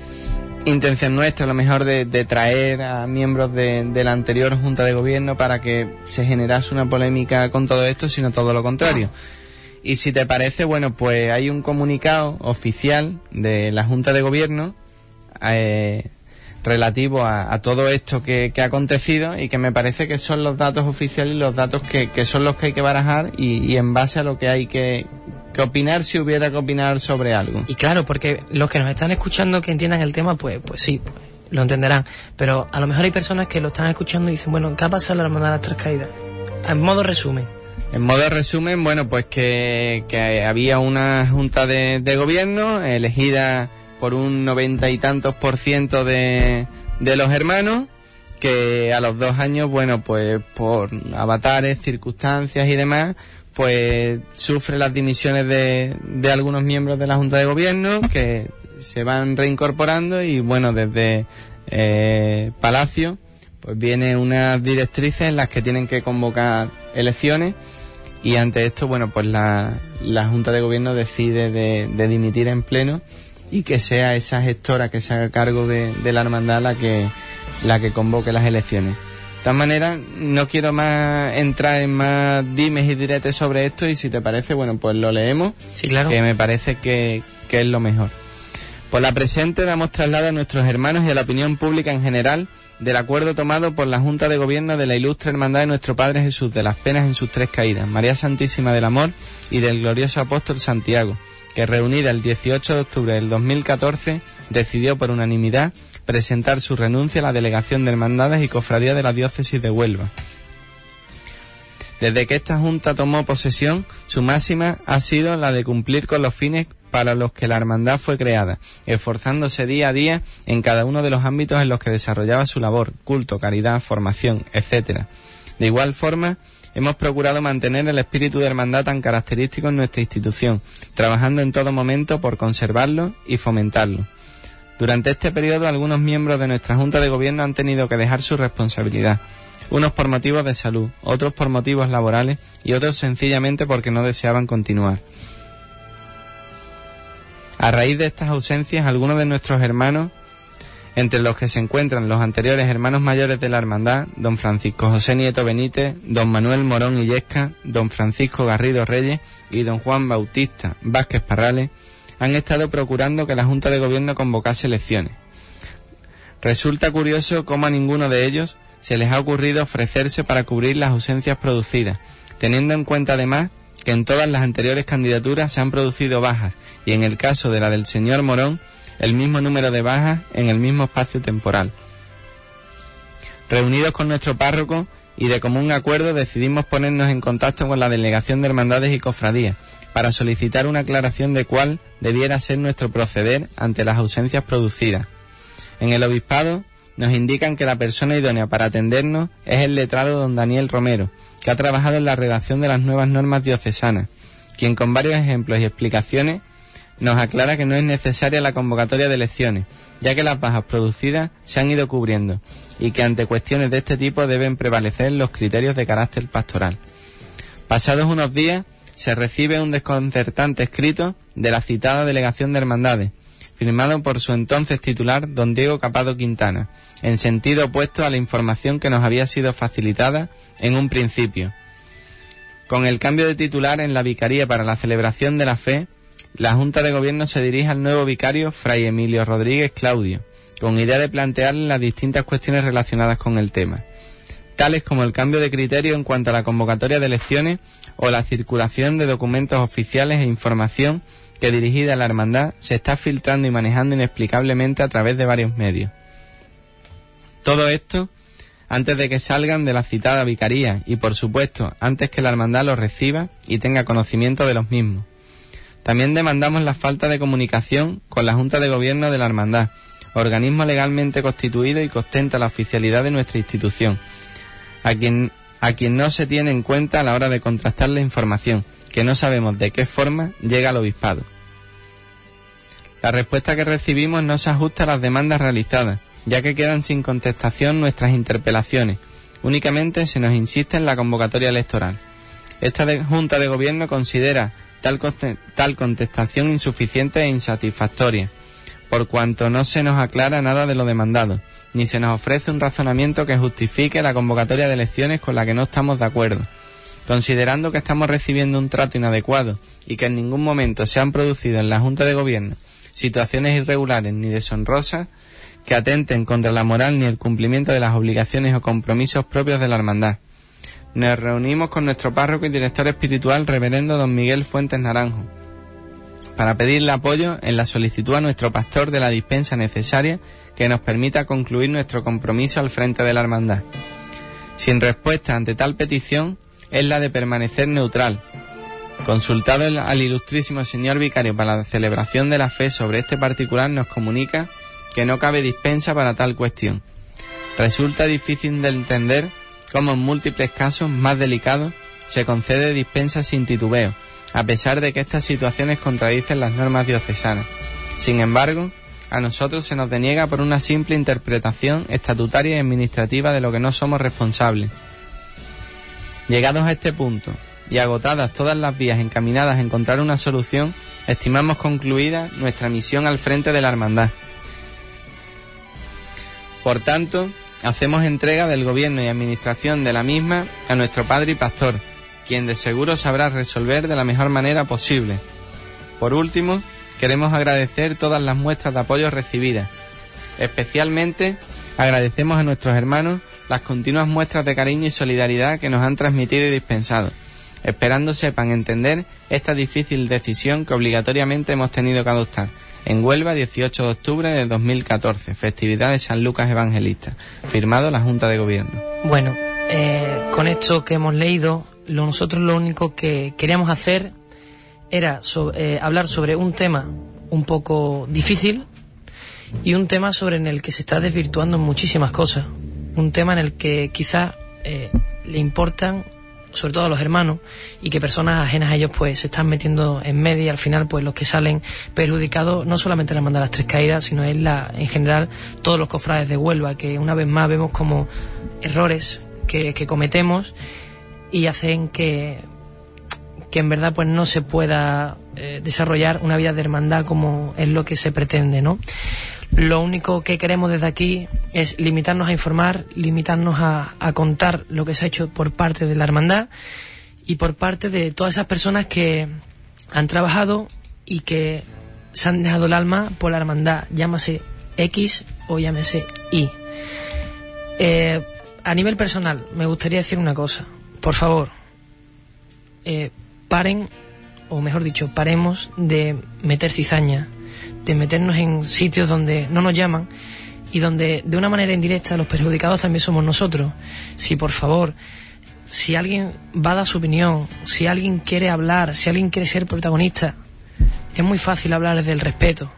intención nuestra a lo mejor de, de traer a miembros de, de la anterior Junta de Gobierno para que se generase una polémica con todo esto, sino todo lo contrario. Y si te parece, bueno, pues hay un comunicado oficial de la Junta de Gobierno eh, relativo a, a todo esto que, que ha acontecido y que me parece que son los datos oficiales y los datos que, que son los que hay que barajar y, y en base a lo que hay que, que opinar si hubiera que opinar sobre algo. Y claro, porque los que nos están escuchando que entiendan el tema, pues, pues sí, pues, lo entenderán. Pero a lo mejor hay personas que lo están escuchando y dicen, bueno, ¿qué ha pasado en la hermandad de las tres caídas? En modo resumen. En modo resumen, bueno, pues que, que había una junta de, de gobierno elegida por un noventa y tantos por ciento de, de los hermanos, que a los dos años, bueno, pues por avatares, circunstancias y demás, pues sufre las dimisiones de, de algunos miembros de la junta de gobierno que se van reincorporando y bueno, desde eh, Palacio, pues viene unas directrices en las que tienen que convocar elecciones y ante esto, bueno, pues la, la Junta de Gobierno decide de, de dimitir en pleno y que sea esa gestora que se haga cargo de, de la hermandad la que, la que convoque las elecciones. De todas maneras, no quiero más entrar en más dimes y diretes sobre esto y si te parece, bueno, pues lo leemos, Sí, claro. que me parece que, que es lo mejor. Por la presente damos traslado a nuestros hermanos y a la opinión pública en general del acuerdo tomado por la Junta de Gobierno de la Ilustre Hermandad de Nuestro Padre Jesús de las Penas en sus tres caídas, María Santísima del Amor y del glorioso apóstol Santiago, que reunida el 18 de octubre del 2014 decidió por unanimidad presentar su renuncia a la Delegación de Hermandades y Cofradías de la Diócesis de Huelva. Desde que esta Junta tomó posesión, su máxima ha sido la de cumplir con los fines para los que la hermandad fue creada, esforzándose día a día en cada uno de los ámbitos en los que desarrollaba su labor, culto, caridad, formación, etc. De igual forma, hemos procurado mantener el espíritu de hermandad tan característico en nuestra institución, trabajando en todo momento por conservarlo y fomentarlo. Durante este periodo, algunos miembros de nuestra Junta de Gobierno han tenido que dejar su responsabilidad, unos por motivos de salud, otros por motivos laborales y otros sencillamente porque no deseaban continuar. A raíz de estas ausencias, algunos de nuestros hermanos, entre los que se encuentran los anteriores hermanos mayores de la hermandad, don Francisco José Nieto Benítez, don Manuel Morón Illesca, don Francisco Garrido Reyes y don Juan Bautista Vázquez Parrales, han estado procurando que la Junta de Gobierno convocase elecciones. Resulta curioso cómo a ninguno de ellos se les ha ocurrido ofrecerse para cubrir las ausencias producidas, teniendo en cuenta además que en todas las anteriores candidaturas se han producido bajas y en el caso de la del señor Morón, el mismo número de bajas en el mismo espacio temporal. Reunidos con nuestro párroco y de común acuerdo decidimos ponernos en contacto con la Delegación de Hermandades y Cofradías para solicitar una aclaración de cuál debiera ser nuestro proceder ante las ausencias producidas. En el obispado nos indican que la persona idónea para atendernos es el letrado don Daniel Romero, que ha trabajado en la redacción de las nuevas normas diocesanas, quien con varios ejemplos y explicaciones nos aclara que no es necesaria la convocatoria de elecciones, ya que las bajas producidas se han ido cubriendo y que ante cuestiones de este tipo deben prevalecer los criterios de carácter pastoral. Pasados unos días, se recibe un desconcertante escrito de la citada delegación de hermandades, firmado por su entonces titular, don Diego Capado Quintana, en sentido opuesto a la información que nos había sido facilitada en un principio. Con el cambio de titular en la Vicaría para la celebración de la fe, la Junta de Gobierno se dirige al nuevo vicario Fray Emilio Rodríguez Claudio, con idea de plantearle las distintas cuestiones relacionadas con el tema, tales como el cambio de criterio en cuanto a la convocatoria de elecciones o la circulación de documentos oficiales e información que dirigida a la hermandad se está filtrando y manejando inexplicablemente a través de varios medios. Todo esto antes de que salgan de la citada vicaría y, por supuesto, antes que la hermandad los reciba y tenga conocimiento de los mismos. También demandamos la falta de comunicación con la Junta de Gobierno de la Hermandad, organismo legalmente constituido y que ostenta la oficialidad de nuestra institución, a quien, a quien no se tiene en cuenta a la hora de contrastar la información, que no sabemos de qué forma llega al obispado. La respuesta que recibimos no se ajusta a las demandas realizadas, ya que quedan sin contestación nuestras interpelaciones. Únicamente se nos insiste en la convocatoria electoral. Esta Junta de Gobierno considera tal, conte- tal contestación insuficiente e insatisfactoria, por cuanto no se nos aclara nada de lo demandado, ni se nos ofrece un razonamiento que justifique la convocatoria de elecciones con la que no estamos de acuerdo. Considerando que estamos recibiendo un trato inadecuado y que en ningún momento se han producido en la Junta de Gobierno situaciones irregulares ni deshonrosas que atenten contra la moral ni el cumplimiento de las obligaciones o compromisos propios de la hermandad. Nos reunimos con nuestro párroco y director espiritual, reverendo don Miguel Fuentes Naranjo, para pedirle apoyo en la solicitud a nuestro pastor de la dispensa necesaria que nos permita concluir nuestro compromiso al frente de la hermandad. Sin respuesta ante tal petición es la de permanecer neutral. Consultado al ilustrísimo señor vicario para la celebración de la fe sobre este particular nos comunica que no cabe dispensa para tal cuestión. Resulta difícil de entender cómo en múltiples casos más delicados se concede dispensa sin titubeo, a pesar de que estas situaciones contradicen las normas diocesanas. Sin embargo, a nosotros se nos deniega por una simple interpretación estatutaria y administrativa de lo que no somos responsables. Llegados a este punto y agotadas todas las vías encaminadas a encontrar una solución, estimamos concluida nuestra misión al frente de la hermandad. Por tanto, hacemos entrega del gobierno y administración de la misma a nuestro padre y pastor, quien de seguro sabrá resolver de la mejor manera posible. Por último, queremos agradecer todas las muestras de apoyo recibidas, especialmente Agradecemos a nuestros hermanos las continuas muestras de cariño y solidaridad que nos han transmitido y dispensado, esperando sepan entender esta difícil decisión que obligatoriamente hemos tenido que adoptar. En Huelva, 18 de octubre de 2014, festividad de San Lucas Evangelista, firmado la Junta de Gobierno. Bueno, eh, con esto que hemos leído, lo- nosotros lo único que queríamos hacer era eh, hablar sobre un tema un poco difícil y un tema sobre en el que se está desvirtuando muchísimas cosas. Un tema en el que quizás eh, le importan sobre todo a los hermanos y que personas ajenas a ellos pues se están metiendo en medio y al final pues los que salen perjudicados no solamente la hermandad las tres caídas sino es la en general todos los cofrades de Huelva que una vez más vemos como errores que, que cometemos y hacen que que en verdad pues no se pueda eh, desarrollar una vida de hermandad como es lo que se pretende, ¿no? Lo único que queremos desde aquí es limitarnos a informar, limitarnos a, contar lo que se ha hecho por parte de la hermandad y por parte de todas esas personas que han trabajado y que se han dejado el alma por la hermandad, llámase X o llámese Y. Eh, a nivel personal, me gustaría decir una cosa. Por favor, eh, paren, o mejor dicho, paremos de meter cizaña, de meternos en sitios donde no nos llaman y donde de una manera indirecta los perjudicados también somos nosotros. Si por favor, si alguien va a dar su opinión, si alguien quiere hablar, si alguien quiere ser protagonista, es muy fácil hablar desde el respeto,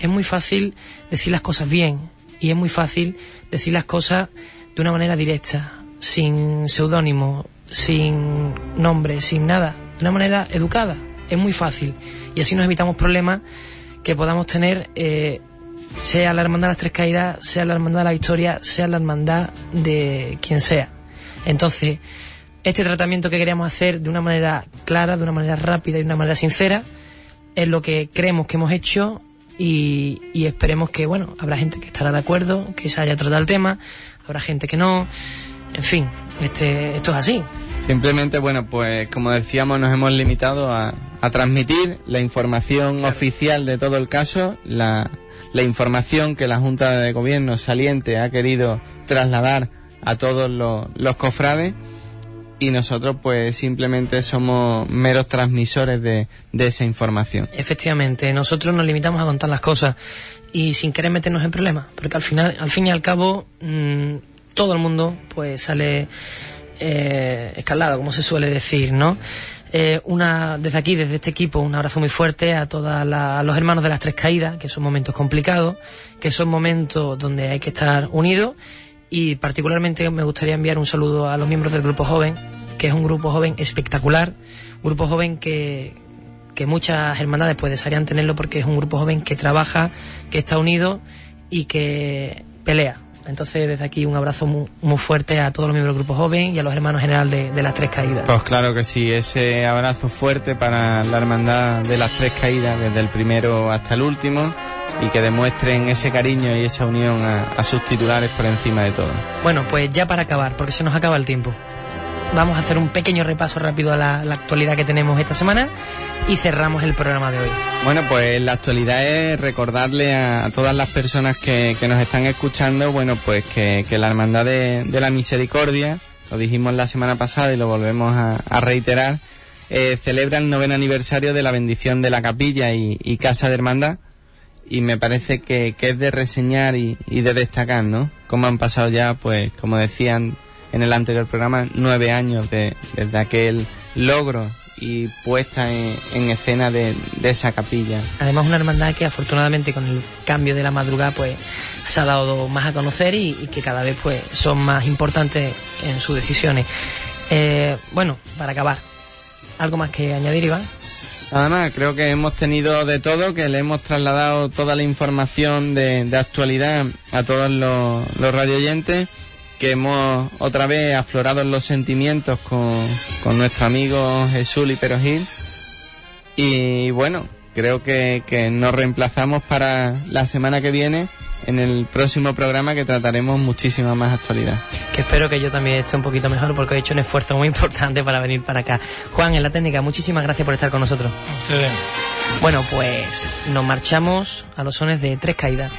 es muy fácil decir las cosas bien y es muy fácil decir las cosas de una manera directa, sin seudónimo, sin nombre, sin nada, de una manera educada. Es muy fácil y así nos evitamos problemas que podamos tener, eh, sea la hermandad de las tres caídas, sea la hermandad de la victoria, sea la hermandad de quien sea. Entonces, este tratamiento que queríamos hacer de una manera clara, de una manera rápida y de una manera sincera, es lo que creemos que hemos hecho y, y esperemos que, bueno, habrá gente que estará de acuerdo, que se haya tratado el tema, habrá gente que no, en fin, este, esto es así. Simplemente, bueno, pues como decíamos, nos hemos limitado a, a transmitir la información oficial de todo el caso, la, la información que la Junta de Gobierno saliente ha querido trasladar a todos los, los cofrades y nosotros pues simplemente somos meros transmisores de, de esa información. Efectivamente, nosotros nos limitamos a contar las cosas y sin querer meternos en problemas, porque al final, al fin y al cabo, mmm, todo el mundo pues sale eh, escalado, como se suele decir, ¿no? Eh, una, desde aquí, desde este equipo, un abrazo muy fuerte a todos los hermanos de las tres caídas, que son momentos complicados, que son momentos donde hay que estar unidos y particularmente me gustaría enviar un saludo a los miembros del grupo joven, que es un grupo joven espectacular, grupo joven que, que muchas hermandades pues desearían tenerlo porque es un grupo joven que trabaja, que está unido y que pelea. Entonces, desde aquí un abrazo muy, muy, fuerte a todos los miembros del Grupo Joven y a los hermanos general de, de, las Tres Caídas. Pues claro que sí, ese abrazo fuerte para la hermandad de las Tres Caídas, desde el primero hasta el último, y que demuestren ese cariño y esa unión a, a sus titulares por encima de todo. Bueno, pues ya para acabar, porque se nos acaba el tiempo. Vamos a hacer un pequeño repaso rápido a la, actualidad que tenemos esta semana y cerramos el programa de hoy. Bueno, pues la actualidad es recordarle a, todas las personas que, que, nos están escuchando, bueno, pues que, la Hermandad de, la Misericordia, lo dijimos la semana pasada y lo volvemos a, reiterar, eh, celebra el noveno aniversario de la bendición de la capilla y, Casa de Hermandad y me parece que, es de reseñar y, y, de destacar, ¿no? Como han pasado ya, pues, como decían en el anterior programa, nueve años de, desde aquel logro y puesta en, en escena de, de, esa capilla. Además una hermandad que afortunadamente con el cambio de la madrugada pues se ha dado más a conocer y, y que cada vez pues son más importantes en sus decisiones. Eh, bueno, para acabar, ¿algo más que añadir Iván? Nada más, creo que hemos tenido de todo, que le hemos trasladado toda la información de, de actualidad a todos los, los radioyentes que hemos otra vez aflorado los sentimientos con, con nuestro amigo Jesús Lipero Gil. Y bueno, creo que, que, nos reemplazamos para la semana que viene en el próximo programa que trataremos muchísima más actualidad. Que espero que yo también esté un poquito mejor porque he hecho un esfuerzo muy importante para venir para acá. Juan, en la técnica, muchísimas gracias por estar con nosotros. Sí. Bueno, pues nos marchamos a los sones de Tres Caídas.